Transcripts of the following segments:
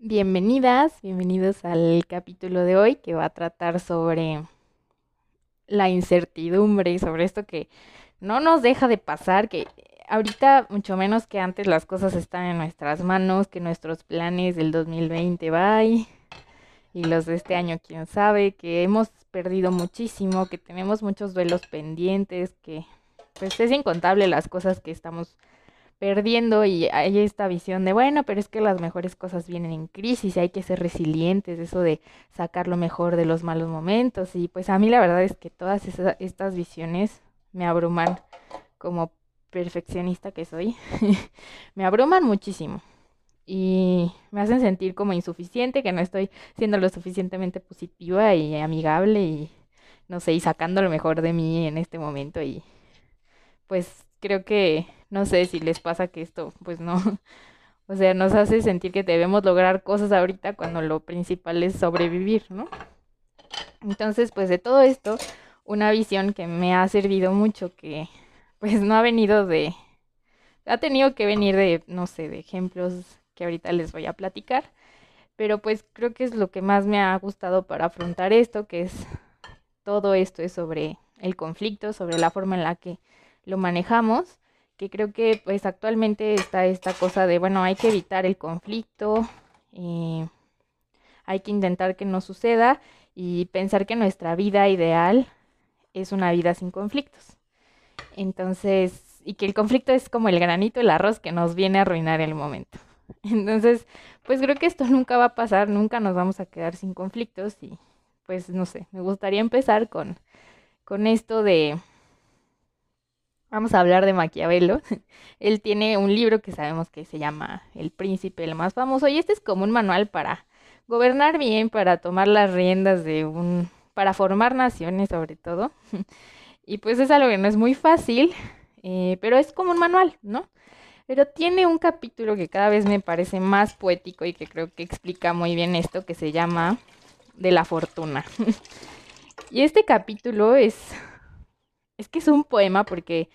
Bienvenidas, bienvenidos al capítulo de hoy que va a tratar sobre la incertidumbre y sobre esto que no nos deja de pasar, que ahorita mucho menos que antes las cosas están en nuestras manos, que nuestros planes del 2020 va y los de este año quién sabe, que hemos perdido muchísimo, que tenemos muchos duelos pendientes, que pues es incontable las cosas que estamos perdiendo y hay esta visión de, bueno, pero es que las mejores cosas vienen en crisis y hay que ser resilientes, eso de sacar lo mejor de los malos momentos. Y pues a mí la verdad es que todas estas visiones me abruman como perfeccionista que soy, me abruman muchísimo y me hacen sentir como insuficiente, que no estoy siendo lo suficientemente positiva y amigable y no sé, y sacando lo mejor de mí en este momento y pues creo que no sé si les pasa que esto, pues no, o sea, nos hace sentir que debemos lograr cosas ahorita cuando lo principal es sobrevivir, ¿no? Entonces, pues de todo esto, una visión que me ha servido mucho, que pues no ha venido de, ha tenido que venir de, no sé, de ejemplos que ahorita les voy a platicar, pero pues creo que es lo que más me ha gustado para afrontar esto, que es todo esto es sobre el conflicto, sobre la forma en la que lo manejamos, que creo que pues actualmente está esta cosa de, bueno, hay que evitar el conflicto, eh, hay que intentar que no suceda y pensar que nuestra vida ideal es una vida sin conflictos. Entonces, y que el conflicto es como el granito, el arroz que nos viene a arruinar el momento. Entonces, pues creo que esto nunca va a pasar, nunca nos vamos a quedar sin conflictos y pues no sé, me gustaría empezar con, con esto de Vamos a hablar de Maquiavelo. Él tiene un libro que sabemos que se llama El Príncipe, el más famoso, y este es como un manual para gobernar bien, para tomar las riendas de un, para formar naciones sobre todo. Y pues es algo que no es muy fácil, eh, pero es como un manual, ¿no? Pero tiene un capítulo que cada vez me parece más poético y que creo que explica muy bien esto, que se llama De la fortuna. Y este capítulo es es que es un poema porque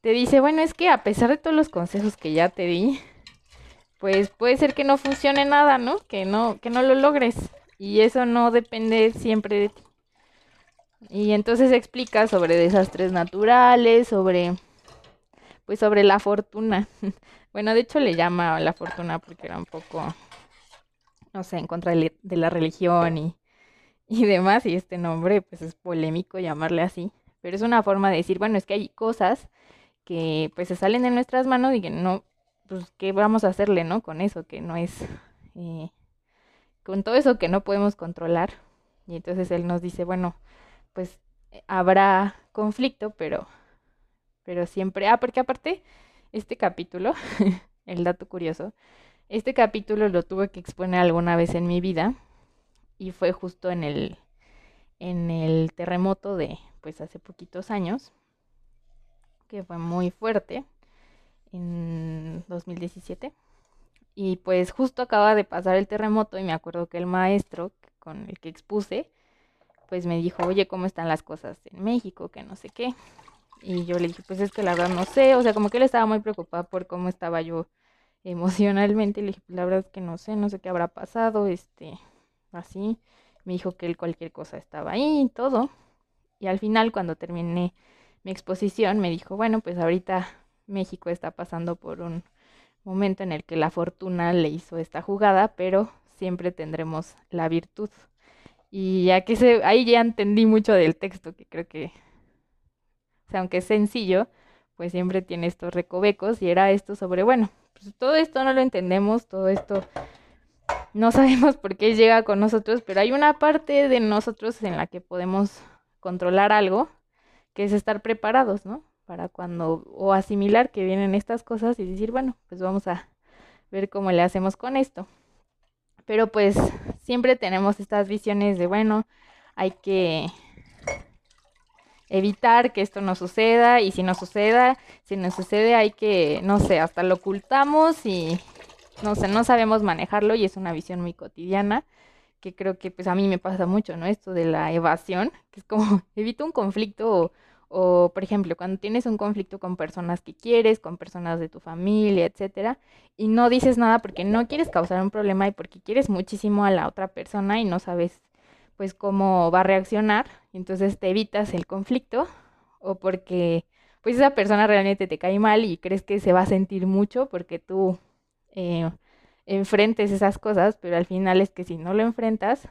te dice, bueno, es que a pesar de todos los consejos que ya te di, pues puede ser que no funcione nada, ¿no? Que no, que no lo logres. Y eso no depende siempre de ti. Y entonces explica sobre desastres naturales, sobre pues sobre la fortuna. Bueno, de hecho le llama la fortuna porque era un poco, no sé, en contra de, la religión y, y demás. Y este nombre, pues es polémico llamarle así pero es una forma de decir, bueno, es que hay cosas que pues se salen de nuestras manos y que no, pues, ¿qué vamos a hacerle, no? Con eso, que no es, eh, con todo eso que no podemos controlar. Y entonces él nos dice, bueno, pues eh, habrá conflicto, pero, pero siempre, ah, porque aparte, este capítulo, el dato curioso, este capítulo lo tuve que exponer alguna vez en mi vida y fue justo en el, en el terremoto de, pues hace poquitos años, que fue muy fuerte en 2017. Y pues justo acaba de pasar el terremoto y me acuerdo que el maestro con el que expuse, pues me dijo, oye, ¿cómo están las cosas en México? Que no sé qué. Y yo le dije, pues es que la verdad no sé, o sea, como que él estaba muy preocupado por cómo estaba yo emocionalmente. Le dije, pues la verdad es que no sé, no sé qué habrá pasado, este, así. Me dijo que él cualquier cosa estaba ahí y todo. Y al final, cuando terminé mi exposición, me dijo, bueno, pues ahorita México está pasando por un momento en el que la fortuna le hizo esta jugada, pero siempre tendremos la virtud. Y ya que se, ahí ya entendí mucho del texto, que creo que, aunque es sencillo, pues siempre tiene estos recovecos y era esto sobre, bueno, pues todo esto no lo entendemos, todo esto no sabemos por qué llega con nosotros, pero hay una parte de nosotros en la que podemos controlar algo, que es estar preparados, ¿no? Para cuando, o asimilar que vienen estas cosas y decir, bueno, pues vamos a ver cómo le hacemos con esto. Pero pues siempre tenemos estas visiones de, bueno, hay que evitar que esto no suceda y si no suceda, si no sucede hay que, no sé, hasta lo ocultamos y no sé, no sabemos manejarlo y es una visión muy cotidiana que creo que pues a mí me pasa mucho, ¿no? Esto de la evasión, que es como evito un conflicto O, por ejemplo, cuando tienes un conflicto con personas que quieres, con personas de tu familia, etcétera, y no dices nada porque no quieres causar un problema y porque quieres muchísimo a la otra persona y no sabes pues cómo va a reaccionar, entonces te evitas el conflicto o porque pues esa persona realmente te cae mal y crees que se va a sentir mucho porque tú eh, enfrentes esas cosas, pero al final es que si no lo enfrentas,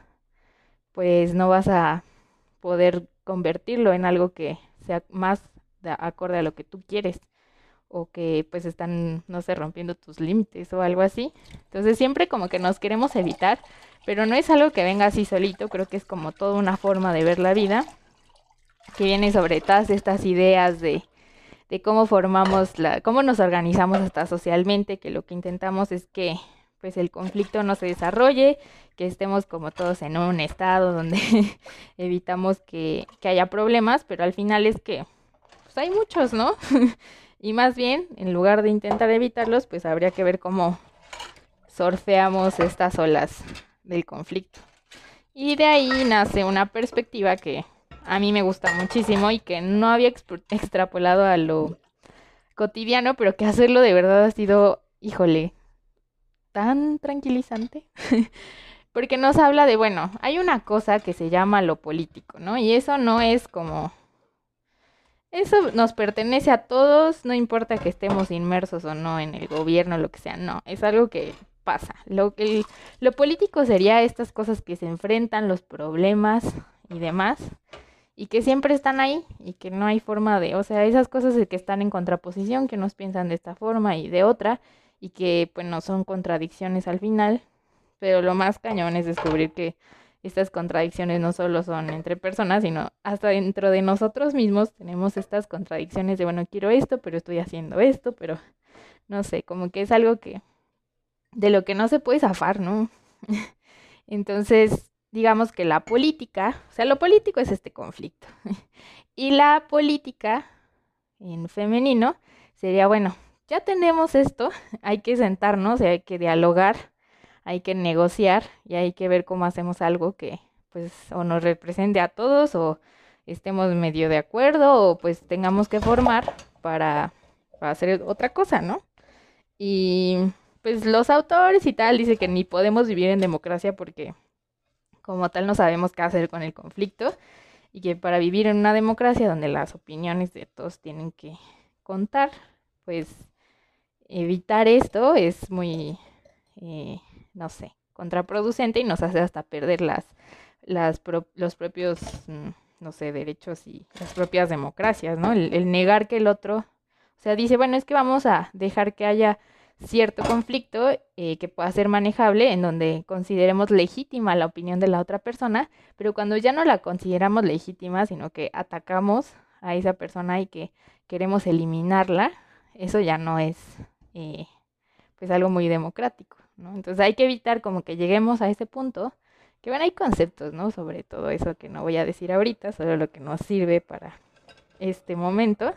pues no vas a poder convertirlo en algo que sea más de acorde a lo que tú quieres o que pues están, no sé, rompiendo tus límites o algo así. Entonces siempre como que nos queremos evitar, pero no es algo que venga así solito, creo que es como toda una forma de ver la vida, que viene sobre todas estas ideas de, de cómo formamos la, cómo nos organizamos hasta socialmente, que lo que intentamos es que pues el conflicto no se desarrolle, que estemos como todos en un estado donde evitamos que, que, haya problemas, pero al final es que pues hay muchos, ¿no? y más bien, en lugar de intentar evitarlos, pues habría que ver cómo sorfeamos estas olas del conflicto. Y de ahí nace una perspectiva que a mí me gusta muchísimo y que no había extrapolado a lo cotidiano, pero que hacerlo de verdad ha sido, híjole, tan tranquilizante. Porque nos habla de, bueno, hay una cosa que se llama lo político, ¿no? Y eso no es como... Eso nos pertenece a todos, no importa que estemos inmersos o no en el gobierno, lo que sea, no, es algo que pasa. Lo, lo político sería estas cosas que se enfrentan, los problemas y demás, y que siempre están ahí y que no hay forma de, o sea, esas cosas que están en contraposición, que nos piensan de esta forma y de otra, y que pues no son contradicciones al final, pero lo más cañón es descubrir que estas contradicciones no solo son entre personas, sino hasta dentro de nosotros mismos tenemos estas contradicciones de, bueno, quiero esto, pero estoy haciendo esto, pero no sé, como que es algo que de lo que no se puede zafar, ¿no? Entonces, digamos que la política, o sea, lo político es este conflicto. y la política en femenino sería, bueno, ya tenemos esto, hay que sentarnos, hay que dialogar, hay que negociar y hay que ver cómo hacemos algo que pues o nos represente a todos o estemos medio de acuerdo o pues tengamos que formar para, para hacer otra cosa, ¿no? Y pues los autores y tal dicen que ni podemos vivir en democracia porque como tal no sabemos qué hacer con el conflicto y que para vivir en una democracia donde las opiniones de todos tienen que contar, pues evitar esto es muy, eh, no sé, contraproducente y nos hace hasta perder las, las los propios, mm, no sé, derechos y las propias democracias, ¿no? El, negar que el otro, o sea, dice, bueno, es que vamos a dejar que haya cierto conflicto eh, que pueda ser manejable, en donde consideremos legítima la opinión de la otra persona, pero cuando ya no la consideramos legítima, sino que atacamos a esa persona y que queremos eliminarla, eso ya no es eh, pues algo muy democrático. Entonces hay que evitar como que lleguemos a ese punto, que bueno, hay conceptos, ¿no? Sobre todo eso que no voy a decir ahorita, solo lo que nos sirve para este momento.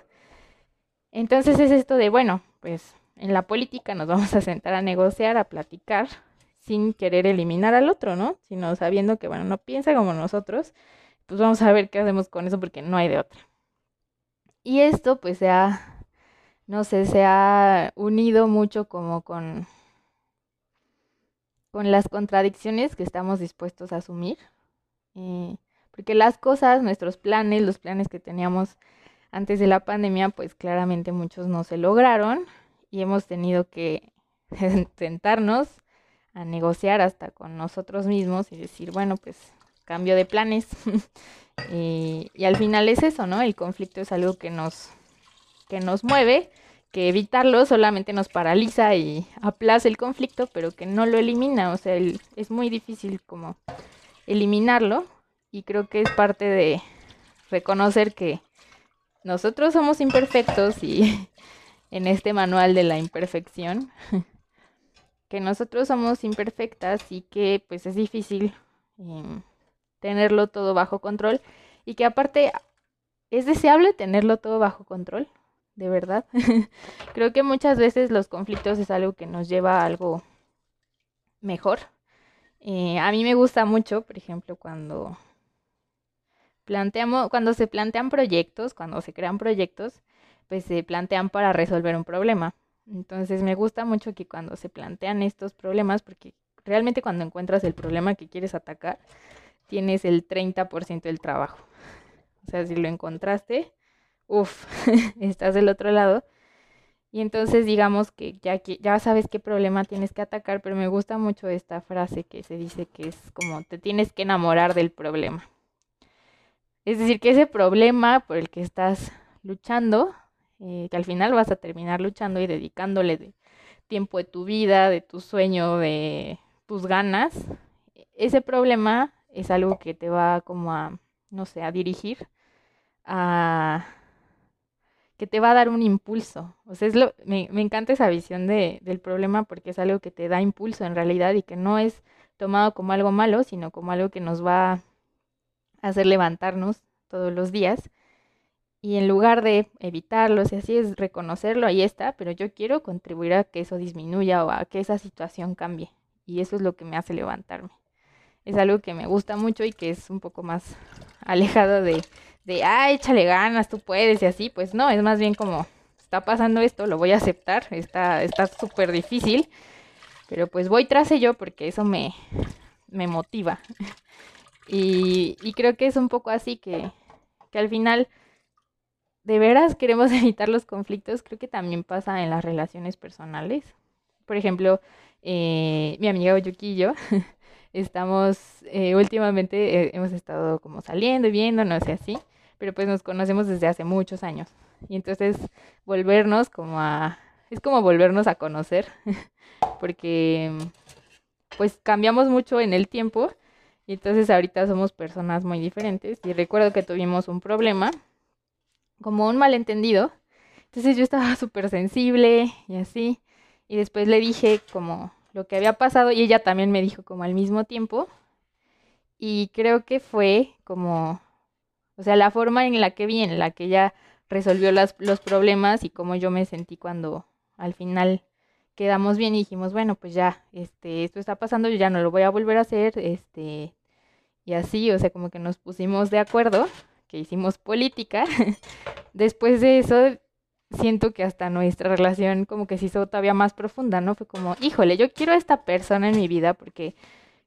Entonces es esto de, bueno, pues en la política nos vamos a sentar a negociar, a platicar, sin querer eliminar al otro, ¿no? Sino sabiendo que, bueno, no piensa como nosotros, pues vamos a ver qué hacemos con eso porque no hay de otra. Y esto pues se ha, no sé, se ha unido mucho como con, con las contradicciones que estamos dispuestos a asumir. Eh, porque las cosas, nuestros planes, los planes que teníamos antes de la pandemia, pues claramente muchos no se lograron y hemos tenido que sentarnos a negociar hasta con nosotros mismos y decir, bueno, pues cambio de planes. y, y, al final es eso, ¿no? El conflicto es algo que nos, que nos mueve, que evitarlo solamente nos paraliza y aplaza el conflicto, pero que no lo elimina. O sea, el, es muy difícil como eliminarlo y creo que es parte de reconocer que nosotros somos imperfectos y en este manual de la imperfección, que nosotros somos imperfectas y que pues es difícil em, tenerlo todo bajo control y que aparte es deseable tenerlo todo bajo control, de verdad. Creo que muchas veces los conflictos es algo que nos lleva a algo mejor. Eh, a mí me gusta mucho, por ejemplo, cuando planteamos, cuando se plantean proyectos, cuando se crean proyectos, pues se plantean para resolver un problema. Entonces me gusta mucho que cuando se plantean estos problemas, porque realmente cuando encuentras el problema que quieres atacar, tienes el 30% del trabajo. O sea, si lo encontraste, uff, estás del otro lado. Y entonces digamos que ya, ya sabes qué problema tienes que atacar, pero me gusta mucho esta frase que se dice que es como te tienes que enamorar del problema. Es decir, que ese problema por el que estás luchando, eh, que al final vas a terminar luchando y dedicándole tiempo de tu vida, de tu sueño, de tus ganas, ese problema es algo que te va como a, no sé, a dirigir a que te va a dar un impulso. O sea, es lo, me, me encanta esa visión de, del problema porque es algo que te da impulso en realidad y que no es tomado como algo malo, sino como algo que nos va a hacer levantarnos todos los días. Y en lugar de evitarlo, si así es reconocerlo, ahí está, pero yo quiero contribuir a que eso disminuya o a que esa situación cambie. Y eso es lo que me hace levantarme. Es algo que me gusta mucho y que es un poco más alejado de de, ah, échale ganas, tú puedes y así, pues no, es más bien como, está pasando esto, lo voy a aceptar, está está súper difícil, pero pues voy tras ello porque eso me, me motiva. Y, y creo que es un poco así que, que al final de veras queremos evitar los conflictos, creo que también pasa en las relaciones personales. Por ejemplo, eh, mi amiga Oyuki y yo estamos, eh, últimamente eh, hemos estado como saliendo y viendo, no sé así, pero pues nos conocemos desde hace muchos años. Y entonces volvernos como a, es como volvernos a conocer, porque pues cambiamos mucho en el tiempo y entonces ahorita somos personas muy diferentes. Y recuerdo que tuvimos un problema, como un malentendido. Entonces yo estaba súper sensible y así. Y después le dije como lo que había pasado y ella también me dijo como al mismo tiempo. Y creo que fue como o sea, la forma en la que vi, en la que ella resolvió las, los problemas y cómo yo me sentí cuando al final quedamos bien y dijimos, bueno, pues ya, este, esto está pasando, yo ya no lo voy a volver a hacer, este, y así, o sea, como que nos pusimos de acuerdo, que hicimos política. Después de eso, siento que hasta nuestra relación como que se hizo todavía más profunda, ¿no? Fue como, híjole, yo quiero a esta persona en mi vida porque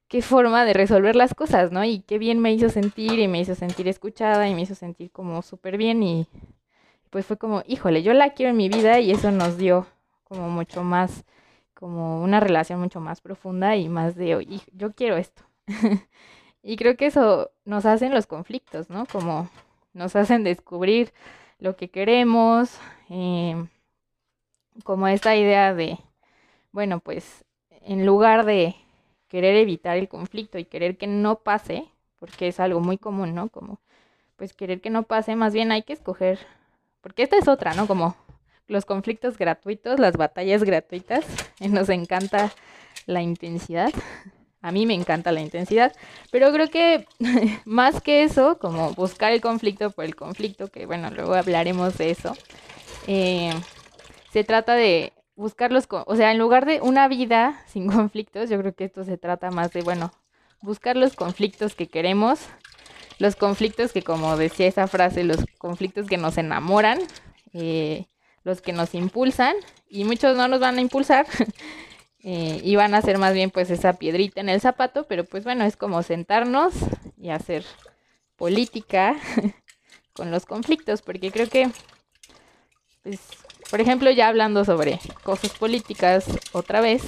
qué forma de resolver las cosas, ¿no? Y qué bien me hizo sentir y me hizo sentir escuchada y me hizo sentir como súper bien y pues fue como, híjole, yo la quiero en mi vida y eso nos dio como mucho más, como una relación mucho más profunda y más de, oye, yo quiero esto. y creo que eso nos hacen los conflictos, ¿no? Como nos hacen descubrir lo que queremos, em, como esta idea de, bueno, pues en lugar de querer evitar el conflicto y querer que no pase, porque es algo muy común, ¿no? Como, pues querer que no pase, más bien hay que escoger, porque esta es otra, ¿no? Como los conflictos gratuitos, las batallas gratuitas, nos encanta la intensidad. A mí me encanta la intensidad, pero creo que más que eso, como buscar el conflicto por el conflicto, que bueno, luego hablaremos de eso, eh, se trata de buscarlos, o sea, en lugar de una vida sin conflictos, yo creo que esto se trata más de, bueno, buscar los conflictos que queremos, los conflictos que, como decía esa frase, los conflictos que nos enamoran, eh, los que nos impulsan, y muchos no nos van a impulsar, eh, y van a ser más bien pues esa piedrita en el zapato, pero pues bueno, es como sentarnos y hacer política con los conflictos, porque creo que pues por ejemplo, ya hablando sobre cosas políticas otra vez,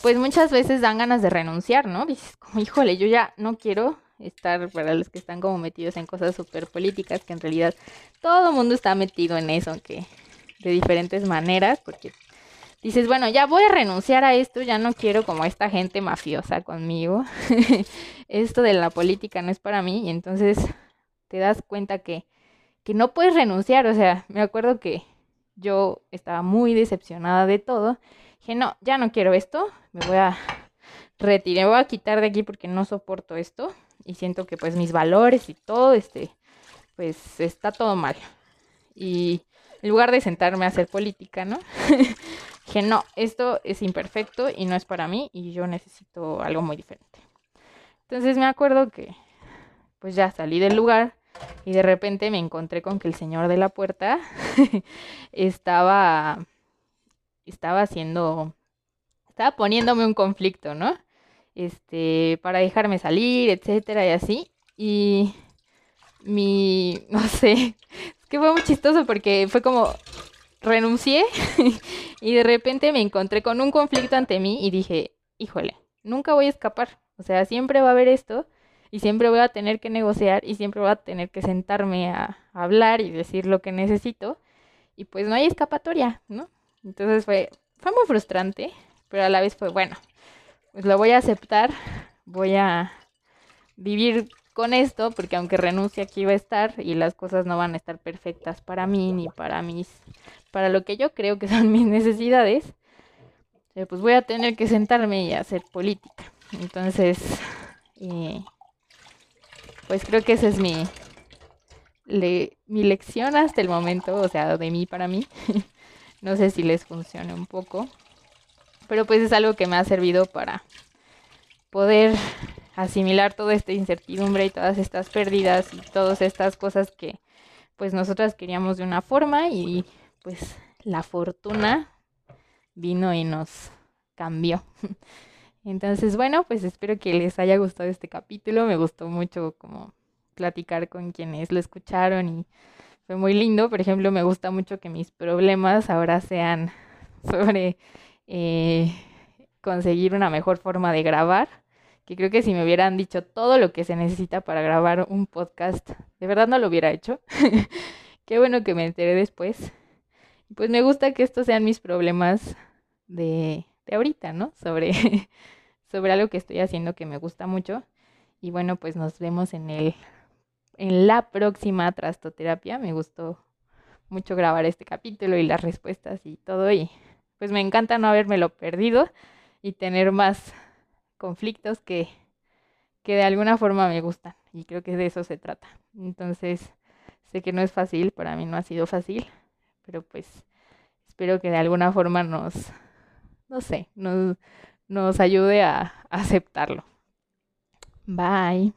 pues muchas veces dan ganas de renunciar, ¿no? Dices, como, híjole, yo ya no quiero estar para los que están como metidos en cosas súper políticas, que en realidad todo el mundo está metido en eso, aunque de diferentes maneras, porque dices, bueno, ya voy a renunciar a esto, ya no quiero como esta gente mafiosa conmigo, esto de la política no es para mí, y entonces te das cuenta que que no puedes renunciar. O sea, me acuerdo que yo estaba muy decepcionada de todo. Dije, no, ya no quiero esto, me voy a retirar, voy a quitar de aquí porque no soporto esto y siento que pues mis valores y todo, este, pues está todo mal. Y en lugar de sentarme a hacer política, ¿no? Dije, no, esto es imperfecto y no es para mí y yo necesito algo muy diferente. Entonces me acuerdo que pues ya salí del lugar y de repente me encontré con que el señor de la puerta estaba estaba haciendo estaba poniéndome un conflicto, ¿no? Este, para dejarme salir, etcétera y así. Y mi no sé, es que fue muy chistoso porque fue como renuncié y de repente me encontré con un conflicto ante mí y dije, "Híjole, nunca voy a escapar. O sea, siempre va a haber esto y siempre voy a tener que negociar y siempre voy a tener que sentarme a, hablar y decir lo que necesito y pues no hay escapatoria, ¿no? Entonces fue, fue muy frustrante, pero a la vez fue bueno, pues lo voy a aceptar, voy a vivir con esto porque aunque renuncie aquí va a estar y las cosas no van a estar perfectas para mí ni para mis para lo que yo creo que son mis necesidades, eh, pues voy a tener que sentarme y hacer política. Entonces, eh, pues creo que esa es mi, mi lección hasta el momento, o sea, de mí para mí. no sé si les funcione un poco, pero pues es algo que me ha servido para poder asimilar toda esta incertidumbre y todas estas pérdidas y todas estas cosas que pues nosotras queríamos de una forma y pues la fortuna vino y nos cambió. Entonces, bueno, pues espero que les haya gustado este capítulo. Me gustó mucho como platicar con quienes lo escucharon y fue muy lindo. Por ejemplo, me gusta mucho que mis problemas ahora sean sobre eh, conseguir una mejor forma de grabar. Que creo que si me hubieran dicho todo lo que se necesita para grabar un podcast, de verdad no lo hubiera hecho. Qué bueno que me enteré después. Pues me gusta que estos sean mis problemas de de ahorita, ¿no? Sobre, sobre algo que estoy haciendo que me gusta mucho. Y bueno, pues nos vemos en el en la próxima trastoterapia. Me gustó mucho grabar este capítulo y las respuestas y todo y pues me encanta no habérmelo perdido y tener más conflictos que que de alguna forma me gustan y creo que de eso se trata. Entonces, sé que no es fácil, para mí no ha sido fácil, pero pues espero que de alguna forma nos no sé, nos, nos ayude a aceptarlo. Bye.